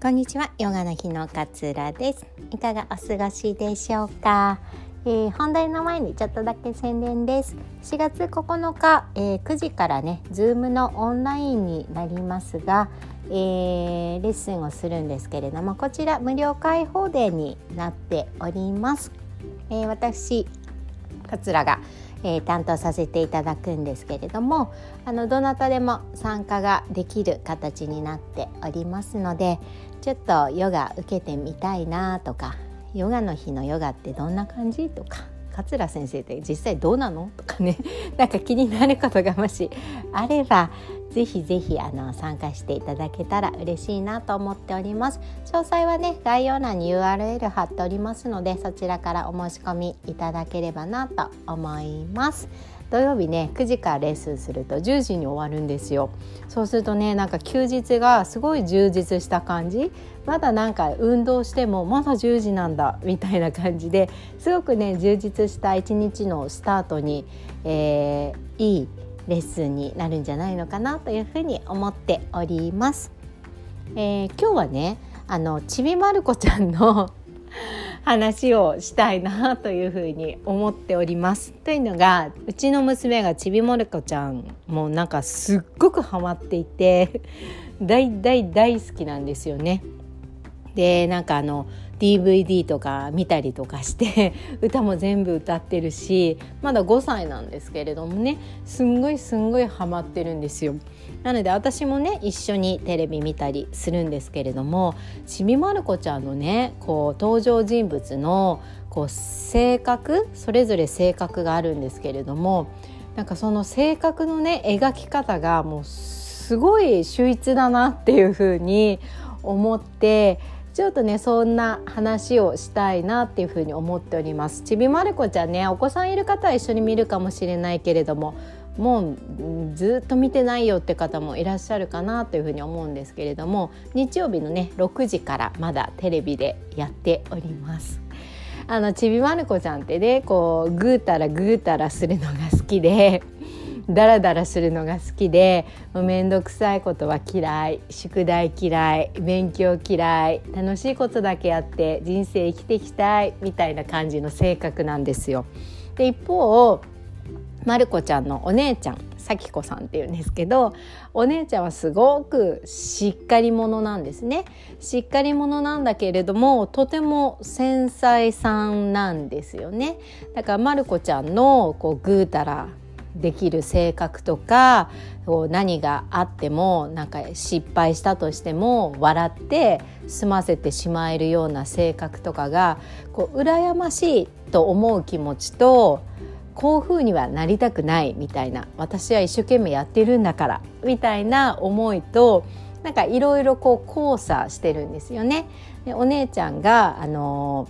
こんにちは、ヨガの日の勝浦です。いかがお過ごしでしょうか？えー、本題の前にちょっとだけ宣伝です。4月9日、えー、9時からね、ズームのオンラインになりますが、えー、レッスンをするんですけれども、こちら無料開放デーになっております。え私勝浦がえー、担当させていただくんですけれどもあのどなたでも参加ができる形になっておりますのでちょっとヨガ受けてみたいなとかヨガの日のヨガってどんな感じとか桂先生って実際どうなのとかね なんか気になることがもしあればぜひぜひあの参加していただけたら嬉しいなと思っております。詳細はね概要欄に URL 貼っておりますのでそちらからお申し込みいただければなと思います。土曜日ね9時からレッスンすると10時に終わるんですよそうするとねなんか休日がすごい充実した感じまだなんか運動してもまだ10時なんだみたいな感じですごくね充実した一日のスタートに、えー、いいレッスンになるんじゃないのかなというふうに思っております。えー、今日はねあのちびまる子ちゃんの話をしたいなというふうに思っております。というのがうちの娘がちびまる子ちゃんもうなんかすっごくハマっていて 大大大好きなんですよね。でなんかあの DVD とか見たりとかして 歌も全部歌ってるしまだ5歳なんですけれどもねすんごいすんごいハマってるんですよ。なので私もね一緒にテレビ見たりするんですけれどもちびまる子ちゃんのねこう登場人物のこう性格それぞれ性格があるんですけれどもなんかその性格のね描き方がもうすごい秀逸だなっていうふうに思ってちょっとねそんな話をしたいなっていうふうに思っておりますちびまる子ちゃんねお子さんいる方は一緒に見るかもしれないけれどももうずっと見てないよって方もいらっしゃるかなというふうに思うんですけれども日曜日のね6時からまだテレビでやっております。あのちびまる子ちゃんってねこうぐうたらぐうたらするのが好きでダラダラするのが好きでもうめんどくさいことは嫌い宿題嫌い勉強嫌い楽しいことだけやって人生生きていきたいみたいな感じの性格なんですよ。で一方まる子ちゃんのお姉ちゃん咲子さんっていうんですけどお姉ちゃんはすごくしっかり者なんですねしっかり者なんだけれどもとても繊細さんなんですよねだからまる子ちゃんのこうぐうたらできる性格とか何があってもなんか失敗したとしても笑って済ませてしまえるような性格とかがこう羨ましいと思う気持ちとこういうふうにはなりたくないみたいな私は一生懸命やってるんだからみたいな思いとなんかいろいろこう交差してるんですよね。でお姉ちゃんがあの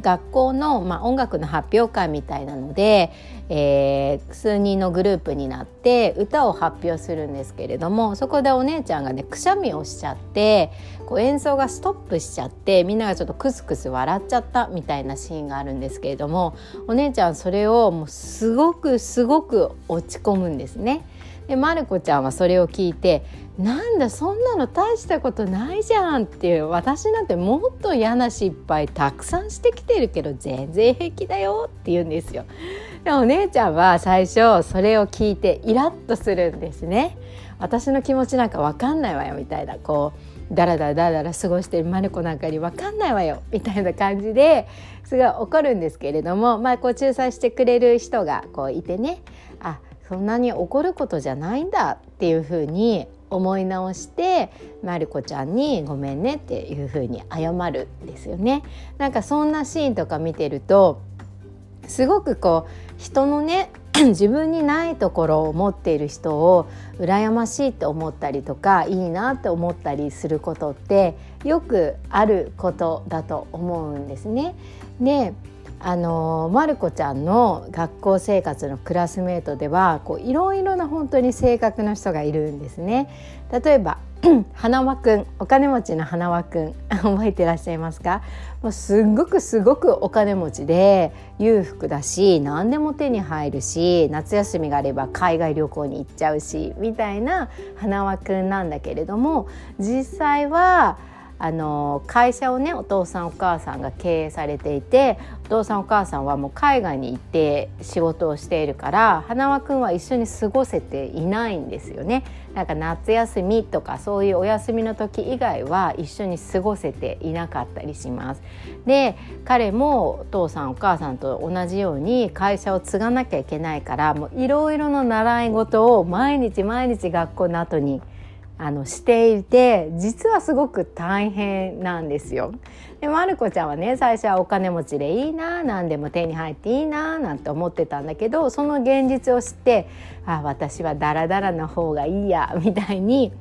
学校の、まあ、音楽の発表会みたいなので、えー、数人のグループになって歌を発表するんですけれどもそこでお姉ちゃんがねくしゃみをしちゃってこう演奏がストップしちゃってみんながちょっとクスクス笑っちゃったみたいなシーンがあるんですけれどもお姉ちゃんそれをもうすごくすごく落ち込むんですね。でまる子ちゃんはそれを聞いて「なんだそんなの大したことないじゃん」っていう私なんてもっと嫌な失敗たくさんしてきてるけど全然平気だよって言うんですよ。でお姉ちゃんは最初それを聞いてイラッとするんですね。私の気持ちなんか分かんないわよみたいなこうダラダラダラダラ過ごしてるマルコなんかに分かんないわよみたいな感じですごい怒るんですけれどもまあこう仲裁してくれる人がこういてねあそんなに怒ることじゃないんだっていうふうに思い直してまる子ちゃんに「ごめんね」っていうふうに謝るんですよね。なんかそんなシーンとか見てるとすごくこう人のね 自分にないところを持っている人を羨ましいって思ったりとかいいなって思ったりすることってよくあることだと思うんですね。であのまる子ちゃんの学校生活のクラスメートではこういろいろな本当に性格の人がいるんですね。例えば 花輪くんお金持ちの花輪くん 覚えてらっしゃいますか？もうすごくすごくお金持ちで裕福だし何でも手に入るし夏休みがあれば海外旅行に行っちゃうしみたいな花輪くんなんだけれども実際はあの会社をねお父さんお母さんが経営されていてお父さんお母さんはもう海外に行って仕事をしているから花輪くんは一緒に過ごせていないんですよね。なんか夏休みとかそういうお休みの時以外は一緒に過ごせていなかったりします。で彼もお父さんお母さんと同じように会社を継がなきゃいけないからもういろいろな習い事を毎日毎日学校の後にあのしていて実はすごく大変なんですよ。でまる子ちゃんはね最初はお金持ちでいいな何でも手に入っていいななんて思ってたんだけどその現実を知ってあ私はダラダラな方がいいやみたいに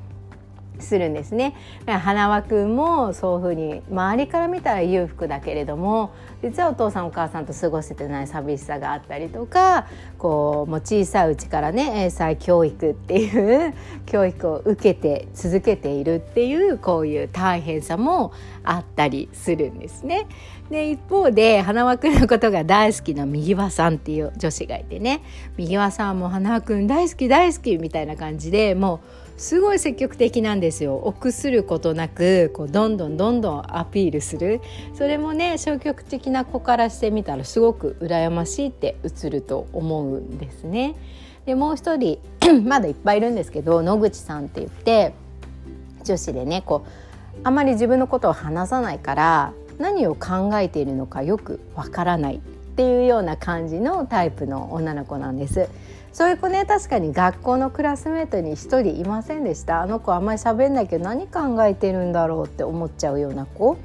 するんですね。花輪くんもそういうふうに周りから見たら裕福だけれども実はお父さんお母さんと過ごせてない寂しさがあったりとかこうもう小さいうちからね英才教育っていう 教育を受けて続けているっていうこういう大変さもあったりするんですね。で一方で花輪くんのことが大好きな右輪さんっていう女子がいてね右輪さんも花輪くん大好き大好きみたいな感じでもうすごい積極的なんですよ。臆することなくこうどんどんどんどんアピールする。それもね消極的な子からしてみたらすごく羨ましいって映ると思うんですね。でもう一人 まだいっぱいいるんですけど野口さんって言って女子でねこうあまり自分のことを話さないから何を考えているのかよくわからない。っていうような感じのタイプの女の子なんです。そういう子ね確かに学校のクラスメートに1人いませんでしたあの子あんまり喋んないけど何考えてるんだろうって思っちゃうような子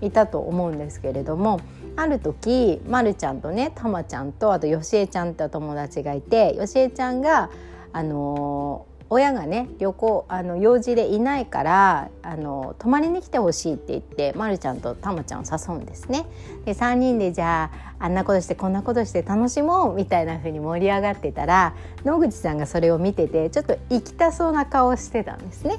いたと思うんですけれどもある時まるちゃんとねたまちゃんとあとよしえちゃんってお友達がいてよしえちゃんがあの親がね旅行あの用事でいないからあの泊まりに来てほしいって言ってまるちゃんとたまちゃんを誘うんですね。で3人でじゃああんなことしてこんなことして楽しもうみたいな風に盛り上がってたら野口さんがそれを見ててちょっと行きたそうな顔をしてたんですね。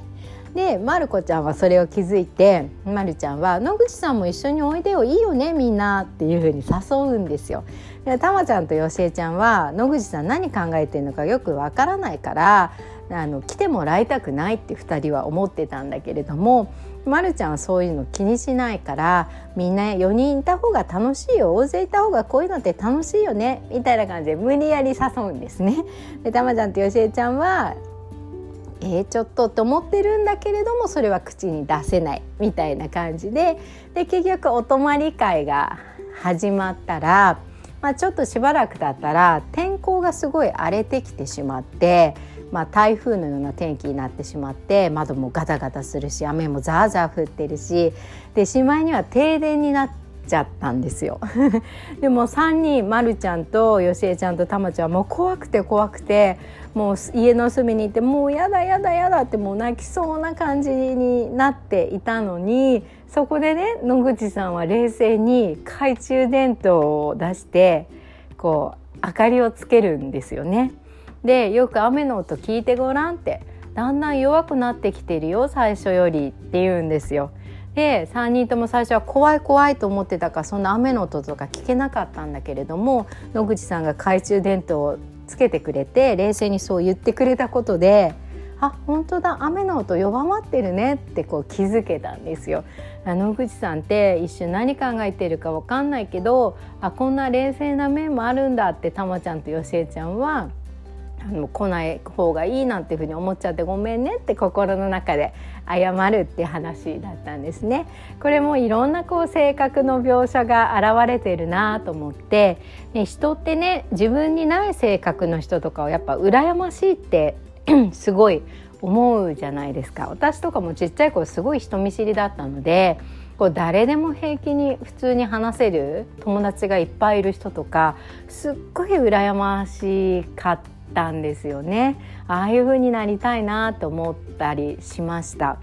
でまる子ちゃんはそれを気づいてまるちゃんは「野口さんも一緒においでよいいよねみんな」っていう風に誘うんですよ。でたまちゃんとよしえちゃんは野口さん何考えてるのかよくわからないからあの来てもらいたくないって2人は思ってたんだけれどもまるちゃんはそういうの気にしないからみんな4人いた方が楽しいよ大勢いた方がこういうのって楽しいよねみたいな感じで無理やり誘うんですね。でたまちゃんとよしえちゃんはえー、ちょっとって思ってるんだけれどもそれは口に出せないみたいな感じで。で結局お泊まり会が始まったら、まあ、ちょっとしばらく経ったら天候がすごい荒れてきてしまってまあ、台風のような天気になってしまって窓もガタガタするし雨もザーザー降ってるしでしまいには停電になってちゃったんですよ でも3人まるちゃんとよしえちゃんとたまちゃんもう怖くて怖くてもう家の隅にいてもうやだやだやだってもう泣きそうな感じになっていたのにそこでね野口さんは冷静に懐中電灯を出してこう明かりをつけるんですよね。でよく雨の音聞いてごらんってだんだん弱くなってきてるよ最初よりって言うんですよ。で3人とも最初は怖い怖いと思ってたからそんな雨の音とか聞けなかったんだけれども野口さんが懐中電灯をつけてくれて冷静にそう言ってくれたことであ本当だ雨の音弱まってるねってこう気づけたんですよ。野口さんって一瞬何考えてるか分かんないけどあこんな冷静な面もあるんだってたまちゃんとよしえちゃんはあの来ない方がいいなんていうふうに思っちゃってごめんねって心の中で謝るって話だったんですね。これもいろんなこう性格の描写が現れてるなと思って、ね、人ってね自分にない性格の人とかをやっぱ羨ましいって すごい思うじゃないですか。私とかもちっちゃい頃すごい人見知りだったのでこう誰でも平気に普通に話せる友達がいっぱいいる人とかすっごい羨ましかったたんですよね。ああいう風になりたいなと思ったりしました。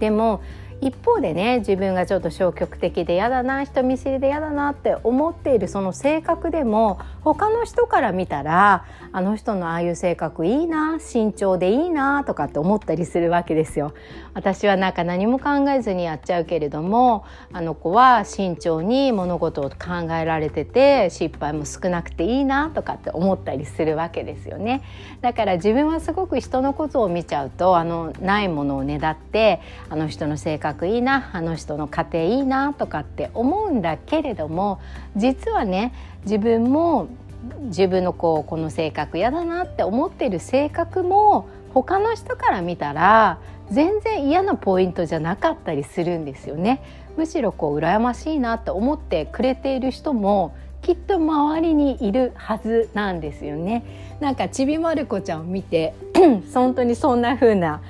でも一方でね自分がちょっと消極的で嫌だな人見知りで嫌だなって思っているその性格でも他の人から見たらあの人のああいう性格いいな慎重でいいなとかって思ったりするわけですよ。私はなんか何も考えずにやっちゃうけれどもあの子は慎重に物事を考えられてて失敗も少なくていいなとかって思ったりするわけですよね。だから自分はすごく人のことを見ちゃうとあのないものをねだってあの人の性格格いいなあの人の家庭いいなとかって思うんだけれども実はね自分も自分のこうこの性格嫌だなって思ってる性格も他の人から見たら全然嫌なポイントじゃなかったりするんですよね。むしろこう羨ましいなって思ってくれている人もきっと周りにいるはずなんですよね。なんかちびまる子ちゃんを見て 本当にそんな風な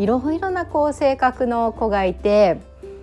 いろいろなこう性格の子がいて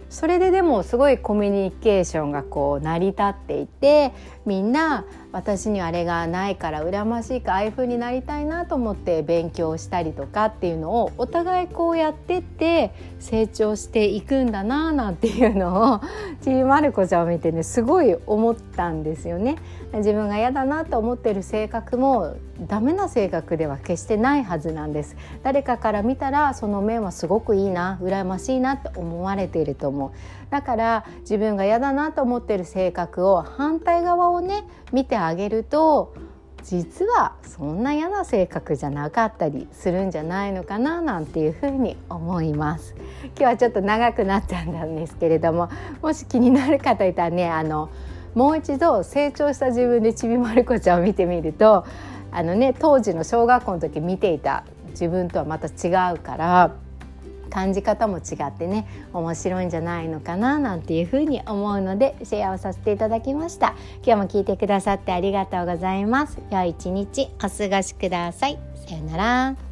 それででもすごいコミュニケーションがこう成り立っていてみんな私にあれがないから羨ましいかああいう風になりたいなと思って勉強したりとかっていうのをお互いこうやってって成長していくんだなあなんていうのを ちびまる子ちゃんを見てねすごい思ったんですよね。自分が嫌だなと思ってる性格もダメな性格では決してないはずなんです。誰かから見たらその面はすごくいいな羨ましいなって思われていると思う。だから自分が嫌だなと思ってる性格を反対側をね見てあげると実はそんな嫌な性格じゃなかったりするんじゃないのかななんていうふうに思います。今日はちょっと長くなっちゃったんですけれどももし気になる方いたらねあのもう一度成長した自分でちびまる子ちゃんを見てみるとあのね当時の小学校の時見ていた自分とはまた違うから感じ方も違ってね面白いんじゃないのかななんていうふうに思うのでシェアをさせていただきました。今日も聞いてくださってありがとうございます。良い一日お過ごしください。さようなら。